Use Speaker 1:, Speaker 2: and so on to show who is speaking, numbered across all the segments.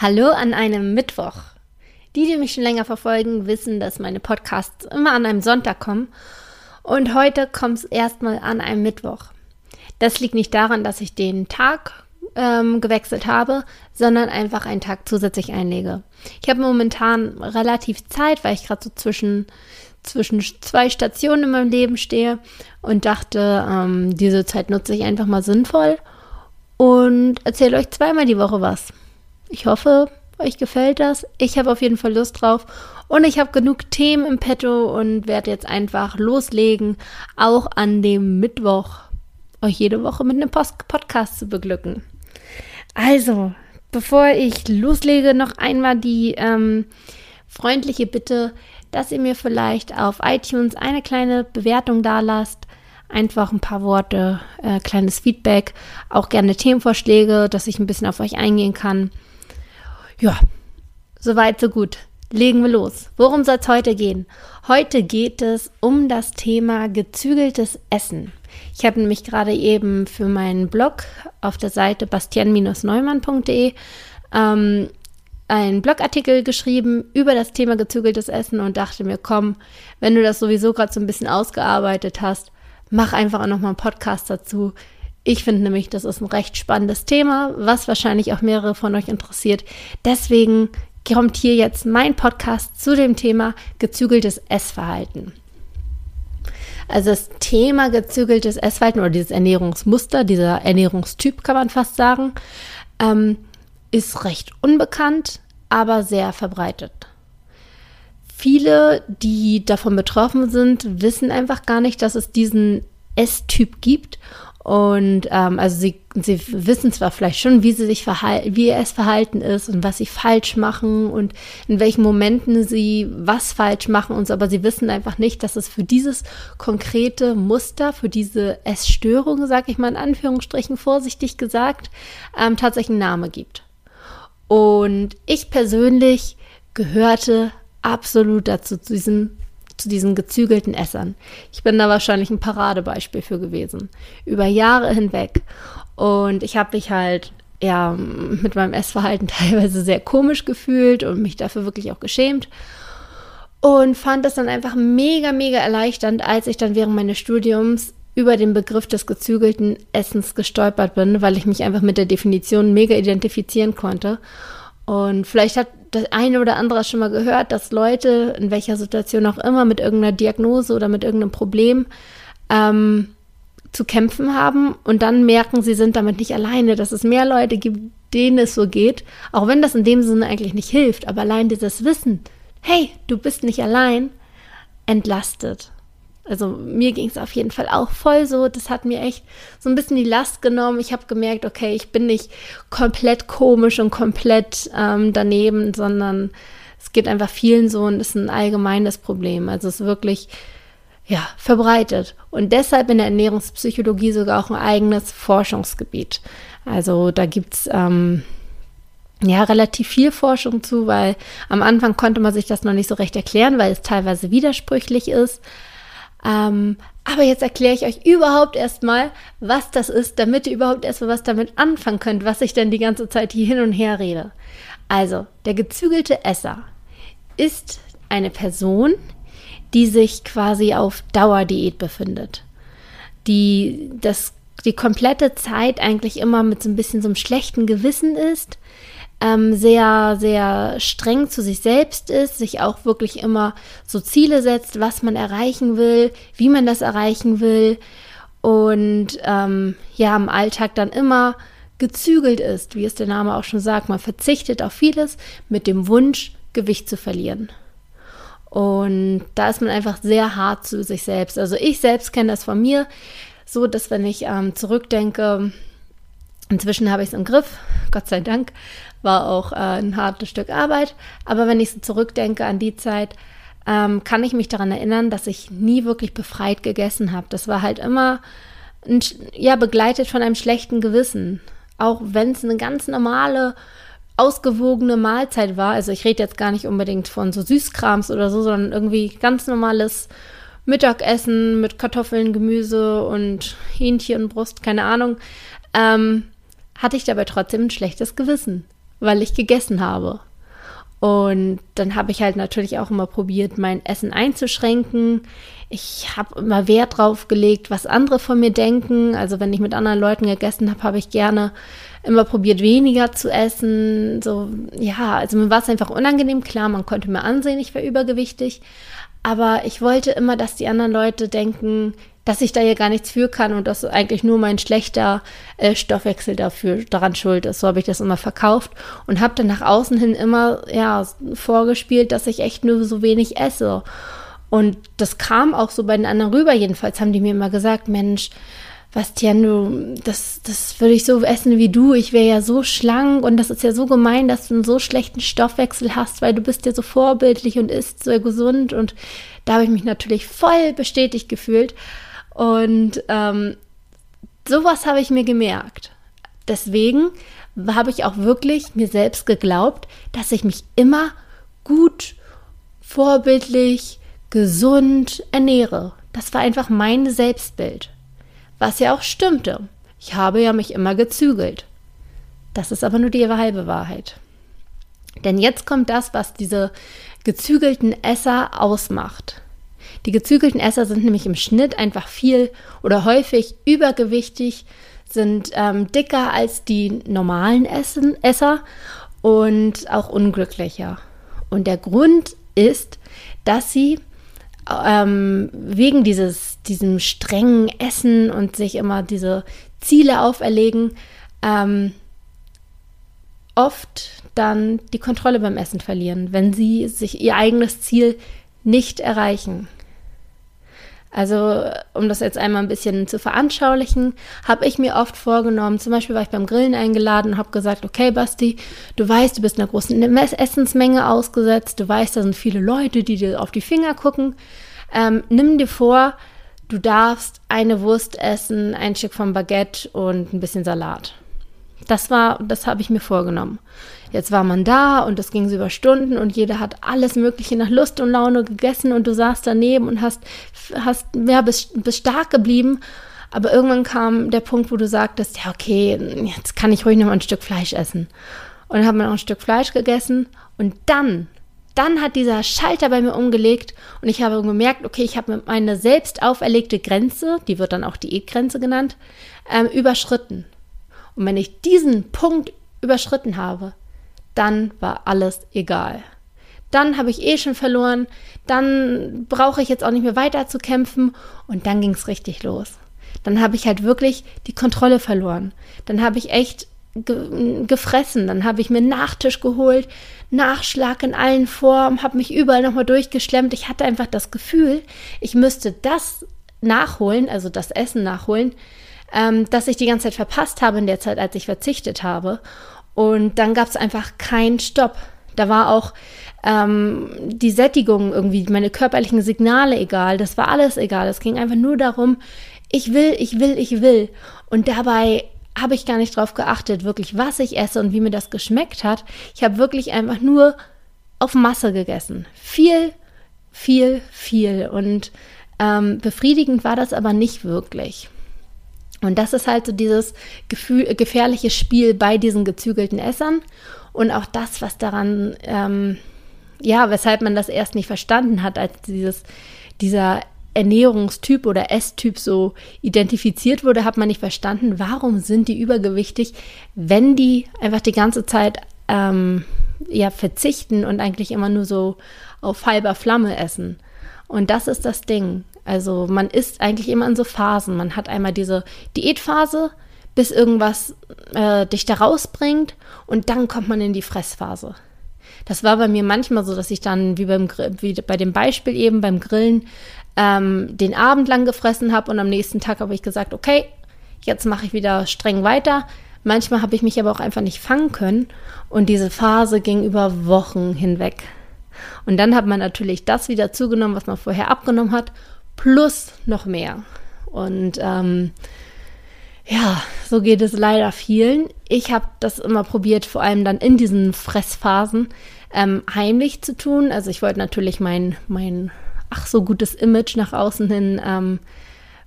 Speaker 1: Hallo an einem Mittwoch. Die, die mich schon länger verfolgen, wissen, dass meine Podcasts immer an einem Sonntag kommen. Und heute kommt es erstmal an einem Mittwoch. Das liegt nicht daran, dass ich den Tag ähm, gewechselt habe, sondern einfach einen Tag zusätzlich einlege. Ich habe momentan relativ Zeit, weil ich gerade so zwischen, zwischen zwei Stationen in meinem Leben stehe und dachte, ähm, diese Zeit nutze ich einfach mal sinnvoll und erzähle euch zweimal die Woche was. Ich hoffe, euch gefällt das. Ich habe auf jeden Fall Lust drauf. Und ich habe genug Themen im Petto und werde jetzt einfach loslegen, auch an dem Mittwoch euch jede Woche mit einem Post Podcast zu beglücken. Also, bevor ich loslege, noch einmal die ähm, freundliche Bitte, dass ihr mir vielleicht auf iTunes eine kleine Bewertung da lasst. Einfach ein paar Worte, äh, kleines Feedback, auch gerne Themenvorschläge, dass ich ein bisschen auf euch eingehen kann. Ja, soweit, so gut. Legen wir los. Worum soll es heute gehen? Heute geht es um das Thema gezügeltes Essen. Ich habe nämlich gerade eben für meinen Blog auf der Seite bastian-neumann.de ähm, einen Blogartikel geschrieben über das Thema gezügeltes Essen und dachte mir, komm, wenn du das sowieso gerade so ein bisschen ausgearbeitet hast, mach einfach auch nochmal einen Podcast dazu. Ich finde nämlich, das ist ein recht spannendes Thema, was wahrscheinlich auch mehrere von euch interessiert. Deswegen kommt hier jetzt mein Podcast zu dem Thema gezügeltes Essverhalten. Also das Thema gezügeltes Essverhalten oder dieses Ernährungsmuster, dieser Ernährungstyp kann man fast sagen, ähm, ist recht unbekannt, aber sehr verbreitet. Viele, die davon betroffen sind, wissen einfach gar nicht, dass es diesen Esstyp gibt und ähm, also sie, sie wissen zwar vielleicht schon, wie sie sich verhalten, wie es verhalten ist und was sie falsch machen und in welchen Momenten sie was falsch machen und so, aber sie wissen einfach nicht, dass es für dieses konkrete Muster, für diese Essstörung, sag ich mal in Anführungsstrichen vorsichtig gesagt, ähm, tatsächlich einen Namen gibt. Und ich persönlich gehörte absolut dazu, zu diesem zu diesen gezügelten Essern. Ich bin da wahrscheinlich ein Paradebeispiel für gewesen. Über Jahre hinweg. Und ich habe mich halt ja mit meinem Essverhalten teilweise sehr komisch gefühlt und mich dafür wirklich auch geschämt. Und fand das dann einfach mega, mega erleichternd, als ich dann während meines Studiums über den Begriff des gezügelten Essens gestolpert bin, weil ich mich einfach mit der Definition mega identifizieren konnte. Und vielleicht hat das eine oder andere schon mal gehört, dass Leute in welcher Situation auch immer mit irgendeiner Diagnose oder mit irgendeinem Problem ähm, zu kämpfen haben und dann merken, sie sind damit nicht alleine, dass es mehr Leute gibt, denen es so geht, auch wenn das in dem Sinne eigentlich nicht hilft, aber allein dieses Wissen, hey, du bist nicht allein, entlastet. Also mir ging es auf jeden Fall auch voll so. Das hat mir echt so ein bisschen die Last genommen. Ich habe gemerkt, okay, ich bin nicht komplett komisch und komplett ähm, daneben, sondern es geht einfach vielen so und ist ein allgemeines Problem. Also es ist wirklich ja, verbreitet. Und deshalb in der Ernährungspsychologie sogar auch ein eigenes Forschungsgebiet. Also da gibt es ähm, ja relativ viel Forschung zu, weil am Anfang konnte man sich das noch nicht so recht erklären, weil es teilweise widersprüchlich ist. Ähm, aber jetzt erkläre ich euch überhaupt erstmal, was das ist, damit ihr überhaupt erstmal was damit anfangen könnt, was ich denn die ganze Zeit hier hin und her rede. Also, der gezügelte Esser ist eine Person, die sich quasi auf Dauerdiät befindet. Die das die komplette Zeit eigentlich immer mit so ein bisschen so einem schlechten Gewissen ist, ähm, sehr, sehr streng zu sich selbst ist, sich auch wirklich immer so Ziele setzt, was man erreichen will, wie man das erreichen will und ähm, ja, im Alltag dann immer gezügelt ist, wie es der Name auch schon sagt. Man verzichtet auf vieles mit dem Wunsch, Gewicht zu verlieren. Und da ist man einfach sehr hart zu sich selbst. Also ich selbst kenne das von mir, so dass wenn ich ähm, zurückdenke, inzwischen habe ich es im Griff, Gott sei Dank, war auch äh, ein hartes Stück Arbeit. Aber wenn ich so zurückdenke an die Zeit, ähm, kann ich mich daran erinnern, dass ich nie wirklich befreit gegessen habe. Das war halt immer ein, ja begleitet von einem schlechten Gewissen. Auch wenn es eine ganz normale ausgewogene Mahlzeit war. Also ich rede jetzt gar nicht unbedingt von so Süßkrams oder so, sondern irgendwie ganz normales Mittagessen mit Kartoffeln, Gemüse und Hähnchenbrust, keine Ahnung, ähm, hatte ich dabei trotzdem ein schlechtes Gewissen weil ich gegessen habe. Und dann habe ich halt natürlich auch immer probiert, mein Essen einzuschränken. Ich habe immer Wert drauf gelegt, was andere von mir denken. Also wenn ich mit anderen Leuten gegessen habe, habe ich gerne immer probiert, weniger zu essen. So, ja, also mir war es einfach unangenehm. Klar, man konnte mir ansehen, ich war übergewichtig. Aber ich wollte immer, dass die anderen Leute denken, dass ich da ja gar nichts für kann und dass eigentlich nur mein schlechter äh, Stoffwechsel dafür daran schuld ist. So habe ich das immer verkauft und habe dann nach außen hin immer ja vorgespielt, dass ich echt nur so wenig esse. Und das kam auch so bei den anderen rüber. Jedenfalls haben die mir immer gesagt, Mensch, Bastian, du, das, das würde ich so essen wie du. Ich wäre ja so schlank und das ist ja so gemein, dass du einen so schlechten Stoffwechsel hast, weil du bist ja so vorbildlich und isst so gesund. Und da habe ich mich natürlich voll bestätigt gefühlt. Und ähm, sowas habe ich mir gemerkt. Deswegen habe ich auch wirklich mir selbst geglaubt, dass ich mich immer gut, vorbildlich, gesund ernähre. Das war einfach mein Selbstbild. Was ja auch stimmte. Ich habe ja mich immer gezügelt. Das ist aber nur die halbe Wahrheit. Denn jetzt kommt das, was diese gezügelten Esser ausmacht. Die gezügelten Esser sind nämlich im Schnitt einfach viel oder häufig übergewichtig, sind ähm, dicker als die normalen Essen, Esser und auch unglücklicher. Und der Grund ist, dass sie ähm, wegen dieses, diesem strengen Essen und sich immer diese Ziele auferlegen, ähm, oft dann die Kontrolle beim Essen verlieren, wenn sie sich ihr eigenes Ziel nicht erreichen. Also, um das jetzt einmal ein bisschen zu veranschaulichen, habe ich mir oft vorgenommen, zum Beispiel war ich beim Grillen eingeladen und habe gesagt, okay, Basti, du weißt, du bist einer großen Essensmenge ausgesetzt, du weißt, da sind viele Leute, die dir auf die Finger gucken. Ähm, nimm dir vor, du darfst eine Wurst essen, ein Stück vom Baguette und ein bisschen Salat. Das war, das habe ich mir vorgenommen. Jetzt war man da und es ging so über Stunden und jeder hat alles Mögliche nach Lust und Laune gegessen und du saßt daneben und hast, hast, ja, bist, bist stark geblieben. Aber irgendwann kam der Punkt, wo du sagtest, ja, okay, jetzt kann ich ruhig noch mal ein Stück Fleisch essen. Und dann hat man auch ein Stück Fleisch gegessen und dann, dann hat dieser Schalter bei mir umgelegt und ich habe gemerkt, okay, ich habe meine selbst auferlegte Grenze, die wird dann auch Diätgrenze genannt, ähm, überschritten. Und wenn ich diesen Punkt überschritten habe, dann war alles egal. Dann habe ich eh schon verloren, dann brauche ich jetzt auch nicht mehr weiter zu kämpfen und dann ging es richtig los. Dann habe ich halt wirklich die Kontrolle verloren. Dann habe ich echt ge gefressen, dann habe ich mir Nachtisch geholt, Nachschlag in allen Formen, habe mich überall nochmal durchgeschlemmt. Ich hatte einfach das Gefühl, ich müsste das nachholen, also das Essen nachholen, ähm, das ich die ganze Zeit verpasst habe in der Zeit, als ich verzichtet habe. Und dann gab es einfach keinen Stopp. Da war auch ähm, die Sättigung irgendwie, meine körperlichen Signale egal. Das war alles egal. Es ging einfach nur darum, ich will, ich will, ich will. Und dabei habe ich gar nicht drauf geachtet, wirklich, was ich esse und wie mir das geschmeckt hat. Ich habe wirklich einfach nur auf Masse gegessen. Viel, viel, viel. Und ähm, befriedigend war das aber nicht wirklich. Und das ist halt so dieses Gefühl, gefährliche Spiel bei diesen gezügelten Essern und auch das, was daran, ähm, ja, weshalb man das erst nicht verstanden hat, als dieses, dieser Ernährungstyp oder Esstyp so identifiziert wurde, hat man nicht verstanden, warum sind die übergewichtig, wenn die einfach die ganze Zeit ähm, ja, verzichten und eigentlich immer nur so auf halber Flamme essen. Und das ist das Ding. Also man isst eigentlich immer in so Phasen. Man hat einmal diese Diätphase, bis irgendwas äh, dich da rausbringt und dann kommt man in die Fressphase. Das war bei mir manchmal so, dass ich dann, wie, beim, wie bei dem Beispiel eben beim Grillen, ähm, den Abend lang gefressen habe und am nächsten Tag habe ich gesagt, okay, jetzt mache ich wieder streng weiter. Manchmal habe ich mich aber auch einfach nicht fangen können und diese Phase ging über Wochen hinweg. Und dann hat man natürlich das wieder zugenommen, was man vorher abgenommen hat plus noch mehr. Und ähm, ja, so geht es leider vielen. Ich habe das immer probiert, vor allem dann in diesen Fressphasen ähm, heimlich zu tun. Also ich wollte natürlich mein, mein ach so gutes Image nach außen hin ähm,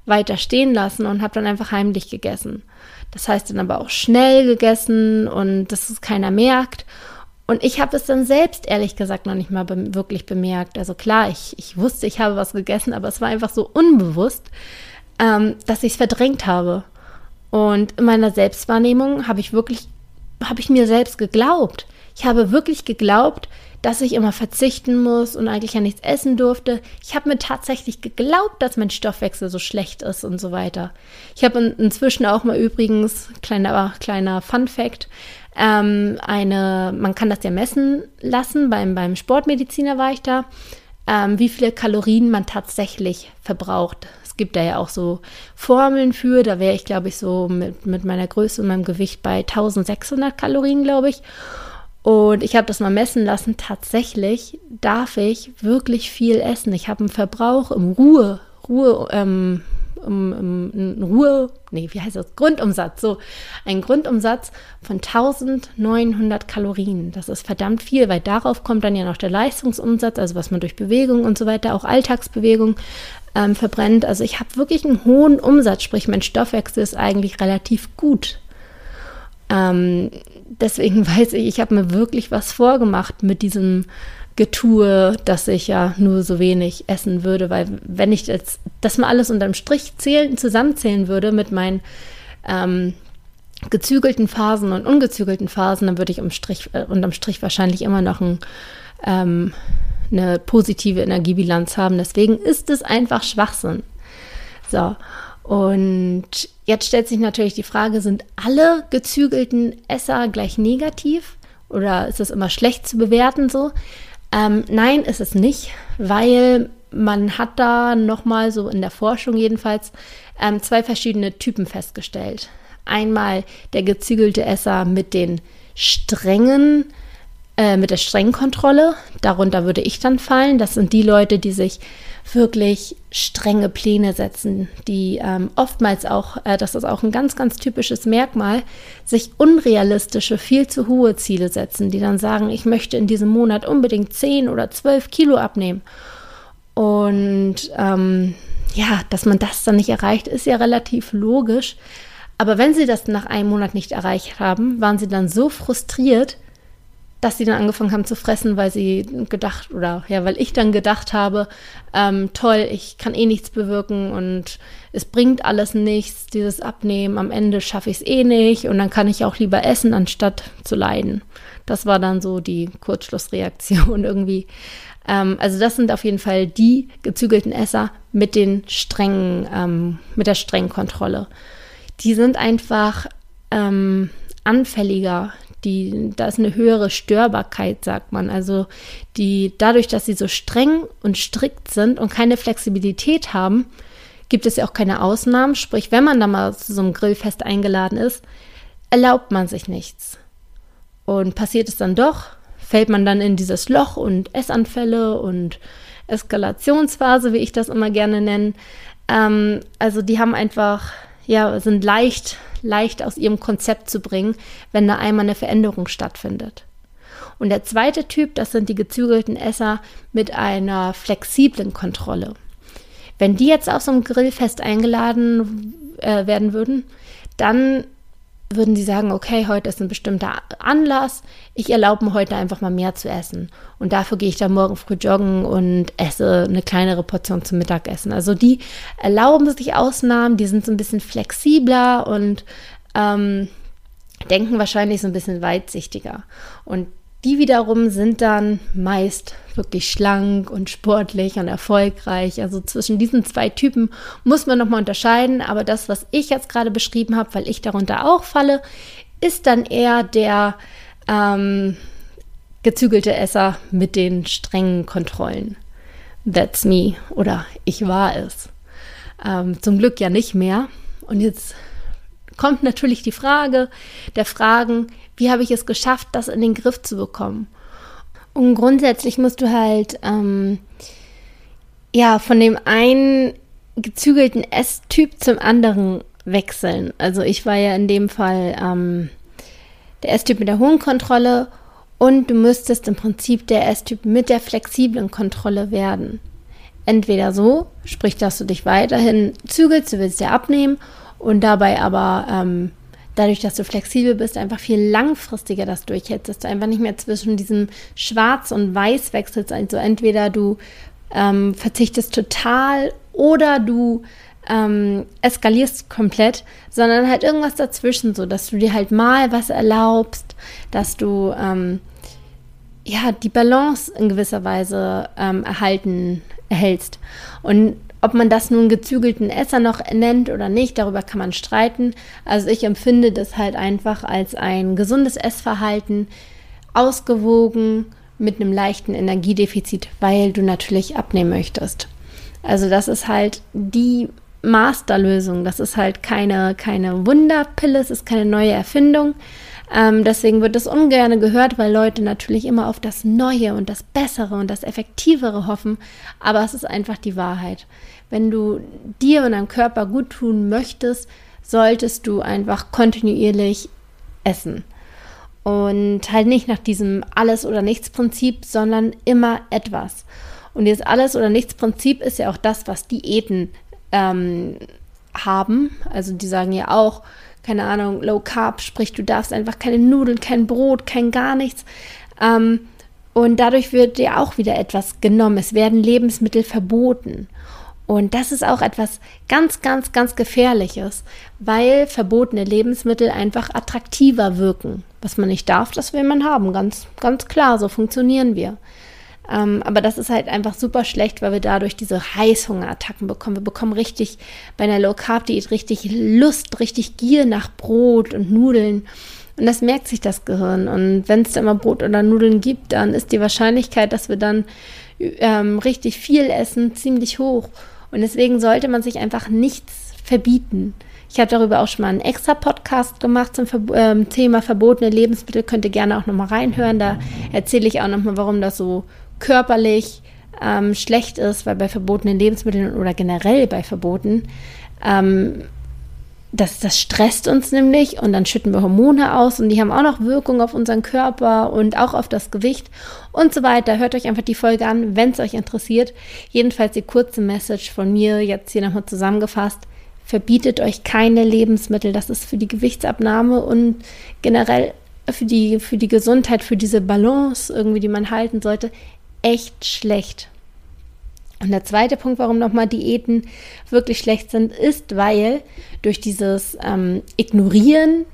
Speaker 1: weiter stehen lassen und habe dann einfach heimlich gegessen. Das heißt dann aber auch schnell gegessen und dass es keiner merkt. Und ich habe es dann selbst ehrlich gesagt noch nicht mal be wirklich bemerkt. Also klar, ich, ich wusste, ich habe was gegessen, aber es war einfach so unbewusst, ähm, dass ich es verdrängt habe. Und in meiner Selbstwahrnehmung habe ich wirklich, habe ich mir selbst geglaubt. Ich habe wirklich geglaubt, dass ich immer verzichten muss und eigentlich ja nichts essen durfte. Ich habe mir tatsächlich geglaubt, dass mein Stoffwechsel so schlecht ist und so weiter. Ich habe in, inzwischen auch mal übrigens, kleiner, kleiner Fun Fact, ähm, eine, man kann das ja messen lassen, beim, beim Sportmediziner war ich da, ähm, wie viele Kalorien man tatsächlich verbraucht. Es gibt da ja auch so Formeln für, da wäre ich, glaube ich, so mit, mit meiner Größe und meinem Gewicht bei 1600 Kalorien, glaube ich. Und ich habe das mal messen lassen. Tatsächlich darf ich wirklich viel essen. Ich habe einen Verbrauch im Ruhe, Ruhe, ähm, um, Ruhe, nee, wie heißt das? Grundumsatz. So, ein Grundumsatz von 1900 Kalorien. Das ist verdammt viel, weil darauf kommt dann ja noch der Leistungsumsatz, also was man durch Bewegung und so weiter, auch Alltagsbewegung ähm, verbrennt. Also ich habe wirklich einen hohen Umsatz, sprich mein Stoffwechsel ist eigentlich relativ gut. Ähm, deswegen weiß ich, ich habe mir wirklich was vorgemacht mit diesem Getue, dass ich ja nur so wenig essen würde, weil wenn ich jetzt das mal alles unterm Strich zählen, zusammenzählen würde mit meinen ähm, gezügelten Phasen und ungezügelten Phasen, dann würde ich um Strich, äh, unterm Strich wahrscheinlich immer noch ein, ähm, eine positive Energiebilanz haben. Deswegen ist es einfach Schwachsinn. So, und jetzt stellt sich natürlich die Frage, sind alle gezügelten Esser gleich negativ oder ist es immer schlecht zu bewerten so? Ähm, nein, ist es nicht, weil man hat da nochmal so in der Forschung jedenfalls ähm, zwei verschiedene Typen festgestellt. Einmal der gezügelte Esser mit den strengen, äh, mit der strengen Kontrolle. Darunter würde ich dann fallen. Das sind die Leute, die sich wirklich strenge Pläne setzen, die ähm, oftmals auch, äh, das ist auch ein ganz, ganz typisches Merkmal, sich unrealistische, viel zu hohe Ziele setzen, die dann sagen, ich möchte in diesem Monat unbedingt 10 oder 12 Kilo abnehmen. Und ähm, ja, dass man das dann nicht erreicht, ist ja relativ logisch. Aber wenn sie das nach einem Monat nicht erreicht haben, waren sie dann so frustriert, dass sie dann angefangen haben zu fressen, weil sie gedacht, oder ja, weil ich dann gedacht habe, ähm, toll, ich kann eh nichts bewirken und es bringt alles nichts, dieses Abnehmen, am Ende schaffe ich es eh nicht und dann kann ich auch lieber essen, anstatt zu leiden. Das war dann so die Kurzschlussreaktion irgendwie. Ähm, also das sind auf jeden Fall die gezügelten Esser mit den strengen, ähm, mit der strengen Kontrolle. Die sind einfach ähm, anfälliger die, da ist eine höhere Störbarkeit, sagt man. Also die, dadurch, dass sie so streng und strikt sind und keine Flexibilität haben, gibt es ja auch keine Ausnahmen. Sprich, wenn man da mal zu so einem Grillfest eingeladen ist, erlaubt man sich nichts. Und passiert es dann doch, fällt man dann in dieses Loch und Essanfälle und Eskalationsphase, wie ich das immer gerne nenne. Ähm, also die haben einfach, ja, sind leicht leicht aus ihrem Konzept zu bringen, wenn da einmal eine Veränderung stattfindet. Und der zweite Typ, das sind die gezügelten Esser mit einer flexiblen Kontrolle. Wenn die jetzt auf so einem Grillfest eingeladen äh, werden würden, dann würden sie sagen, okay, heute ist ein bestimmter Anlass, ich erlaube mir heute einfach mal mehr zu essen. Und dafür gehe ich dann morgen früh joggen und esse eine kleinere Portion zum Mittagessen. Also die erlauben sich Ausnahmen, die sind so ein bisschen flexibler und ähm, denken wahrscheinlich so ein bisschen weitsichtiger. Und die wiederum sind dann meist wirklich schlank und sportlich und erfolgreich. Also zwischen diesen zwei Typen muss man nochmal unterscheiden. Aber das, was ich jetzt gerade beschrieben habe, weil ich darunter auch falle, ist dann eher der ähm, gezügelte Esser mit den strengen Kontrollen. That's me oder ich war es. Ähm, zum Glück ja nicht mehr. Und jetzt kommt natürlich die Frage der Fragen, wie habe ich es geschafft, das in den Griff zu bekommen? Und grundsätzlich musst du halt ähm, ja von dem einen gezügelten S-Typ zum anderen wechseln. Also ich war ja in dem Fall ähm, der S-Typ mit der hohen Kontrolle und du müsstest im Prinzip der S-Typ mit der flexiblen Kontrolle werden. Entweder so, sprich, dass du dich weiterhin zügelst, du willst ja abnehmen und dabei aber ähm, dadurch, dass du flexibel bist, einfach viel langfristiger das durchhältst, dass du einfach nicht mehr zwischen diesem Schwarz und Weiß wechselst. Also entweder du ähm, verzichtest total oder du ähm, eskalierst komplett, sondern halt irgendwas dazwischen, so dass du dir halt mal was erlaubst, dass du ähm, ja die Balance in gewisser Weise ähm, erhalten erhältst. Und ob man das nun gezügelten Esser noch nennt oder nicht, darüber kann man streiten. Also ich empfinde das halt einfach als ein gesundes Essverhalten, ausgewogen mit einem leichten Energiedefizit, weil du natürlich abnehmen möchtest. Also das ist halt die Masterlösung. Das ist halt keine, keine Wunderpille, es ist keine neue Erfindung. Ähm, deswegen wird es ungern gehört, weil Leute natürlich immer auf das Neue und das Bessere und das Effektivere hoffen. Aber es ist einfach die Wahrheit. Wenn du dir und deinem Körper gut tun möchtest, solltest du einfach kontinuierlich essen. Und halt nicht nach diesem Alles- oder Nichts-Prinzip, sondern immer etwas. Und dieses Alles- oder Nichts-Prinzip ist ja auch das, was Diäten ähm, haben. Also die sagen ja auch, keine Ahnung, Low Carb, sprich, du darfst einfach keine Nudeln, kein Brot, kein gar nichts. Ähm, und dadurch wird dir auch wieder etwas genommen. Es werden Lebensmittel verboten. Und das ist auch etwas ganz, ganz, ganz Gefährliches, weil verbotene Lebensmittel einfach attraktiver wirken. Was man nicht darf, das will man haben. Ganz, ganz klar, so funktionieren wir. Ähm, aber das ist halt einfach super schlecht, weil wir dadurch diese Heißhungerattacken bekommen. Wir bekommen richtig bei einer Low Carb Diät richtig Lust, richtig Gier nach Brot und Nudeln. Und das merkt sich das Gehirn. Und wenn es da mal Brot oder Nudeln gibt, dann ist die Wahrscheinlichkeit, dass wir dann ähm, richtig viel essen, ziemlich hoch. Und deswegen sollte man sich einfach nichts verbieten. Ich habe darüber auch schon mal einen extra Podcast gemacht zum Ver ähm, Thema verbotene Lebensmittel. Könnt ihr gerne auch nochmal reinhören. Da erzähle ich auch nochmal, warum das so körperlich ähm, schlecht ist, weil bei verbotenen Lebensmitteln oder generell bei Verboten, ähm, das, das stresst uns nämlich und dann schütten wir Hormone aus und die haben auch noch Wirkung auf unseren Körper und auch auf das Gewicht und so weiter. Hört euch einfach die Folge an, wenn es euch interessiert. Jedenfalls die kurze Message von mir jetzt hier nochmal zusammengefasst. Verbietet euch keine Lebensmittel. Das ist für die Gewichtsabnahme und generell für die, für die Gesundheit, für diese Balance irgendwie, die man halten sollte, echt schlecht. Und der zweite Punkt, warum nochmal Diäten wirklich schlecht sind, ist, weil durch dieses ähm, Ignorieren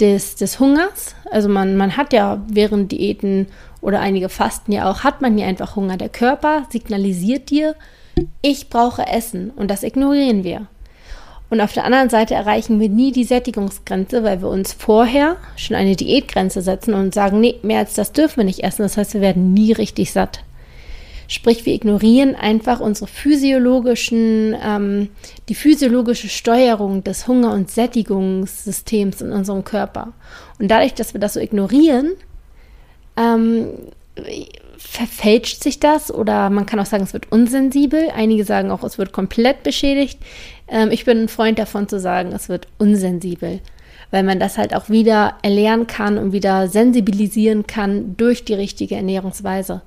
Speaker 1: des, des Hungers, also man, man hat ja während Diäten oder einige Fasten ja auch, hat man ja einfach Hunger. Der Körper signalisiert dir, ich brauche Essen und das ignorieren wir. Und auf der anderen Seite erreichen wir nie die Sättigungsgrenze, weil wir uns vorher schon eine Diätgrenze setzen und sagen, nee, mehr als das dürfen wir nicht essen. Das heißt, wir werden nie richtig satt. Sprich, wir ignorieren einfach unsere physiologischen, ähm, die physiologische Steuerung des Hunger- und Sättigungssystems in unserem Körper. Und dadurch, dass wir das so ignorieren, ähm, verfälscht sich das oder man kann auch sagen, es wird unsensibel. Einige sagen auch, es wird komplett beschädigt. Ähm, ich bin ein Freund davon zu sagen, es wird unsensibel, weil man das halt auch wieder erlernen kann und wieder sensibilisieren kann durch die richtige Ernährungsweise.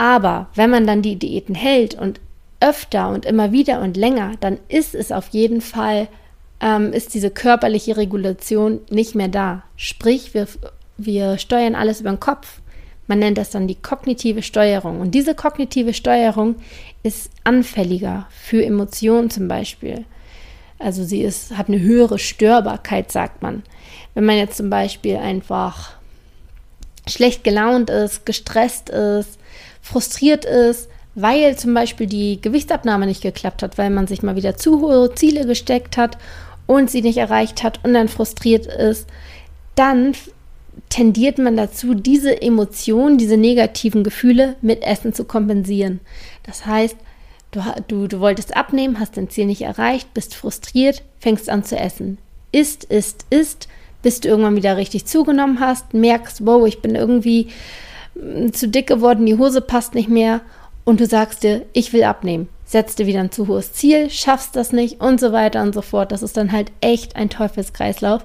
Speaker 1: Aber wenn man dann die Diäten hält und öfter und immer wieder und länger, dann ist es auf jeden Fall, ähm, ist diese körperliche Regulation nicht mehr da. Sprich, wir, wir steuern alles über den Kopf. Man nennt das dann die kognitive Steuerung. Und diese kognitive Steuerung ist anfälliger für Emotionen zum Beispiel. Also sie ist, hat eine höhere Störbarkeit, sagt man. Wenn man jetzt zum Beispiel einfach schlecht gelaunt ist, gestresst ist, frustriert ist, weil zum Beispiel die Gewichtsabnahme nicht geklappt hat, weil man sich mal wieder zu hohe Ziele gesteckt hat und sie nicht erreicht hat und dann frustriert ist, dann tendiert man dazu, diese Emotionen, diese negativen Gefühle mit Essen zu kompensieren. Das heißt, du, du, du wolltest abnehmen, hast dein Ziel nicht erreicht, bist frustriert, fängst an zu essen. Isst, isst, isst, bis du irgendwann wieder richtig zugenommen hast, merkst, wow, ich bin irgendwie zu dick geworden, die Hose passt nicht mehr und du sagst dir, ich will abnehmen. Setzt dir wieder ein zu hohes Ziel, schaffst das nicht und so weiter und so fort. Das ist dann halt echt ein Teufelskreislauf.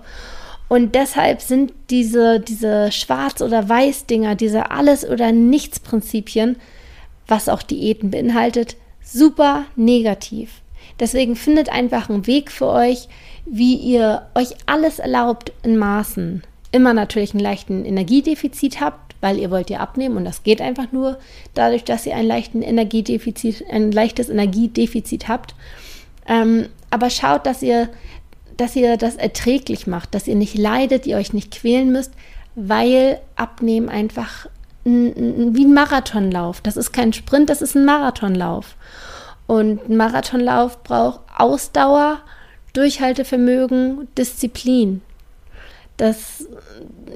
Speaker 1: Und deshalb sind diese, diese Schwarz- oder Weiß-Dinger, diese Alles- oder Nichts-Prinzipien, was auch Diäten beinhaltet, super negativ. Deswegen findet einfach einen Weg für euch, wie ihr euch alles erlaubt in Maßen. Immer natürlich einen leichten Energiedefizit habt, weil ihr wollt ja abnehmen und das geht einfach nur dadurch, dass ihr einen leichten Energiedefizit, ein leichtes Energiedefizit habt. Ähm, aber schaut, dass ihr, dass ihr das erträglich macht, dass ihr nicht leidet, ihr euch nicht quälen müsst, weil Abnehmen einfach ein, wie ein Marathonlauf. Das ist kein Sprint, das ist ein Marathonlauf. Und ein Marathonlauf braucht Ausdauer, Durchhaltevermögen, Disziplin. Das,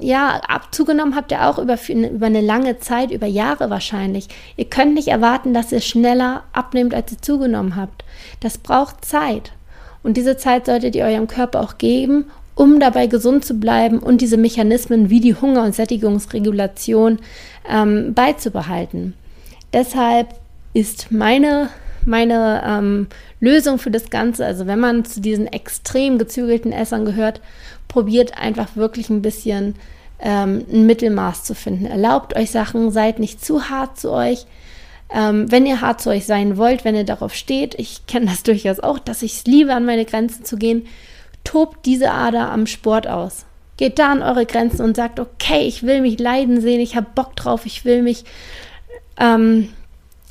Speaker 1: ja, abzugenommen habt ihr auch über, über eine lange Zeit, über Jahre wahrscheinlich. Ihr könnt nicht erwarten, dass ihr schneller abnehmt, als ihr zugenommen habt. Das braucht Zeit. Und diese Zeit solltet ihr eurem Körper auch geben, um dabei gesund zu bleiben und diese Mechanismen wie die Hunger- und Sättigungsregulation ähm, beizubehalten. Deshalb ist meine meine ähm, Lösung für das Ganze. Also wenn man zu diesen extrem gezügelten Essern gehört, probiert einfach wirklich ein bisschen ähm, ein Mittelmaß zu finden. Erlaubt euch Sachen, seid nicht zu hart zu euch. Ähm, wenn ihr hart zu euch sein wollt, wenn ihr darauf steht, ich kenne das durchaus auch, dass ich es liebe, an meine Grenzen zu gehen, tobt diese Ader am Sport aus. Geht da an eure Grenzen und sagt, okay, ich will mich leiden sehen, ich habe Bock drauf, ich will mich ähm,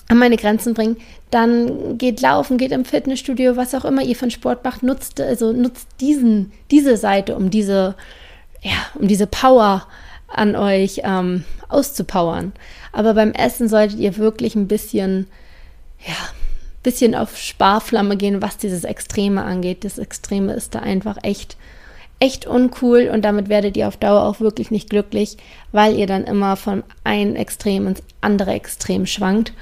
Speaker 1: an meine Grenzen bringen, dann geht laufen, geht im Fitnessstudio, was auch immer ihr von Sport macht, nutzt, also nutzt diesen, diese Seite, um diese, ja, um diese Power an euch ähm, auszupowern. Aber beim Essen solltet ihr wirklich ein bisschen, ja, bisschen auf Sparflamme gehen, was dieses Extreme angeht. Das Extreme ist da einfach echt, echt uncool und damit werdet ihr auf Dauer auch wirklich nicht glücklich, weil ihr dann immer von einem Extrem ins andere Extrem schwankt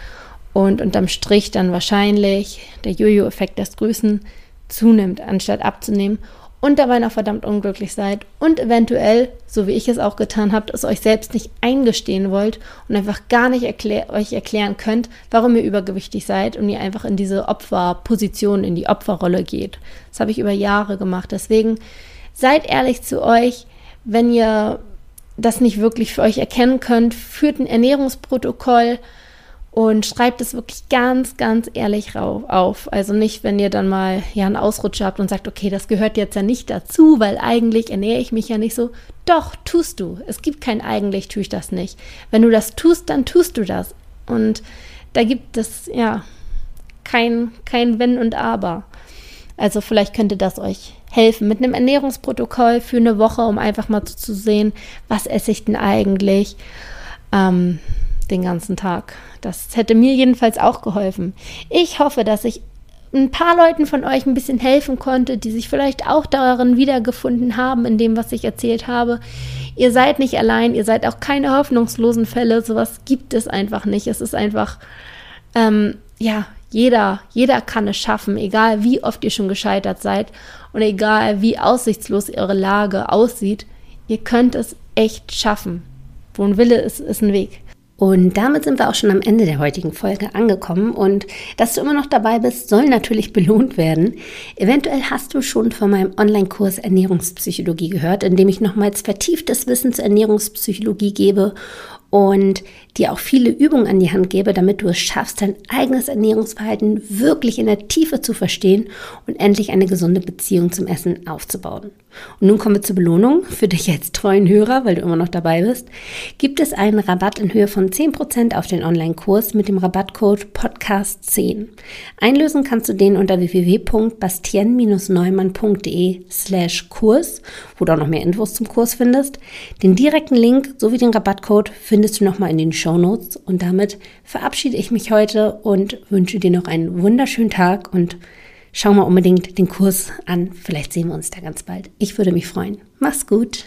Speaker 1: und unterm Strich dann wahrscheinlich der Jojo-Effekt des Grüßen zunimmt, anstatt abzunehmen und dabei noch verdammt unglücklich seid und eventuell, so wie ich es auch getan habe, es euch selbst nicht eingestehen wollt und einfach gar nicht erklär euch erklären könnt, warum ihr übergewichtig seid und ihr einfach in diese Opferposition, in die Opferrolle geht. Das habe ich über Jahre gemacht. Deswegen seid ehrlich zu euch, wenn ihr das nicht wirklich für euch erkennen könnt, führt ein Ernährungsprotokoll, und schreibt es wirklich ganz, ganz ehrlich auf. Also nicht, wenn ihr dann mal ja einen Ausrutscher habt und sagt, okay, das gehört jetzt ja nicht dazu, weil eigentlich ernähre ich mich ja nicht so. Doch, tust du. Es gibt kein eigentlich tue ich das nicht. Wenn du das tust, dann tust du das. Und da gibt es ja kein, kein Wenn und Aber. Also vielleicht könnte das euch helfen mit einem Ernährungsprotokoll für eine Woche, um einfach mal zu sehen, was esse ich denn eigentlich. Ähm, den ganzen Tag. Das hätte mir jedenfalls auch geholfen. Ich hoffe, dass ich ein paar Leuten von euch ein bisschen helfen konnte, die sich vielleicht auch darin wiedergefunden haben, in dem, was ich erzählt habe. Ihr seid nicht allein, ihr seid auch keine hoffnungslosen Fälle. Sowas gibt es einfach nicht. Es ist einfach, ähm, ja, jeder, jeder kann es schaffen, egal wie oft ihr schon gescheitert seid und egal wie aussichtslos eure Lage aussieht. Ihr könnt es echt schaffen. Wo ein Wille ist, ist ein Weg.
Speaker 2: Und damit sind wir auch schon am Ende der heutigen Folge angekommen. Und dass du immer noch dabei bist, soll natürlich belohnt werden. Eventuell hast du schon von meinem Online-Kurs Ernährungspsychologie gehört, in dem ich nochmals vertieftes Wissen zur Ernährungspsychologie gebe und dir auch viele Übungen an die Hand gebe, damit du es schaffst, dein eigenes Ernährungsverhalten wirklich in der Tiefe zu verstehen und endlich eine gesunde Beziehung zum Essen aufzubauen. Und nun kommen wir zur Belohnung. Für dich als treuen Hörer, weil du immer noch dabei bist, gibt es einen Rabatt in Höhe von 10% auf den Online-Kurs mit dem Rabattcode Podcast10. Einlösen kannst du den unter www.bastien-neumann.de slash Kurs, wo du auch noch mehr Infos zum Kurs findest. Den direkten Link sowie den Rabattcode findest du nochmal in den Show Notes. Und damit verabschiede ich mich heute und wünsche dir noch einen wunderschönen Tag und schau mal unbedingt den Kurs an. Vielleicht sehen wir uns da ganz bald. Ich würde mich freuen. Mach's gut.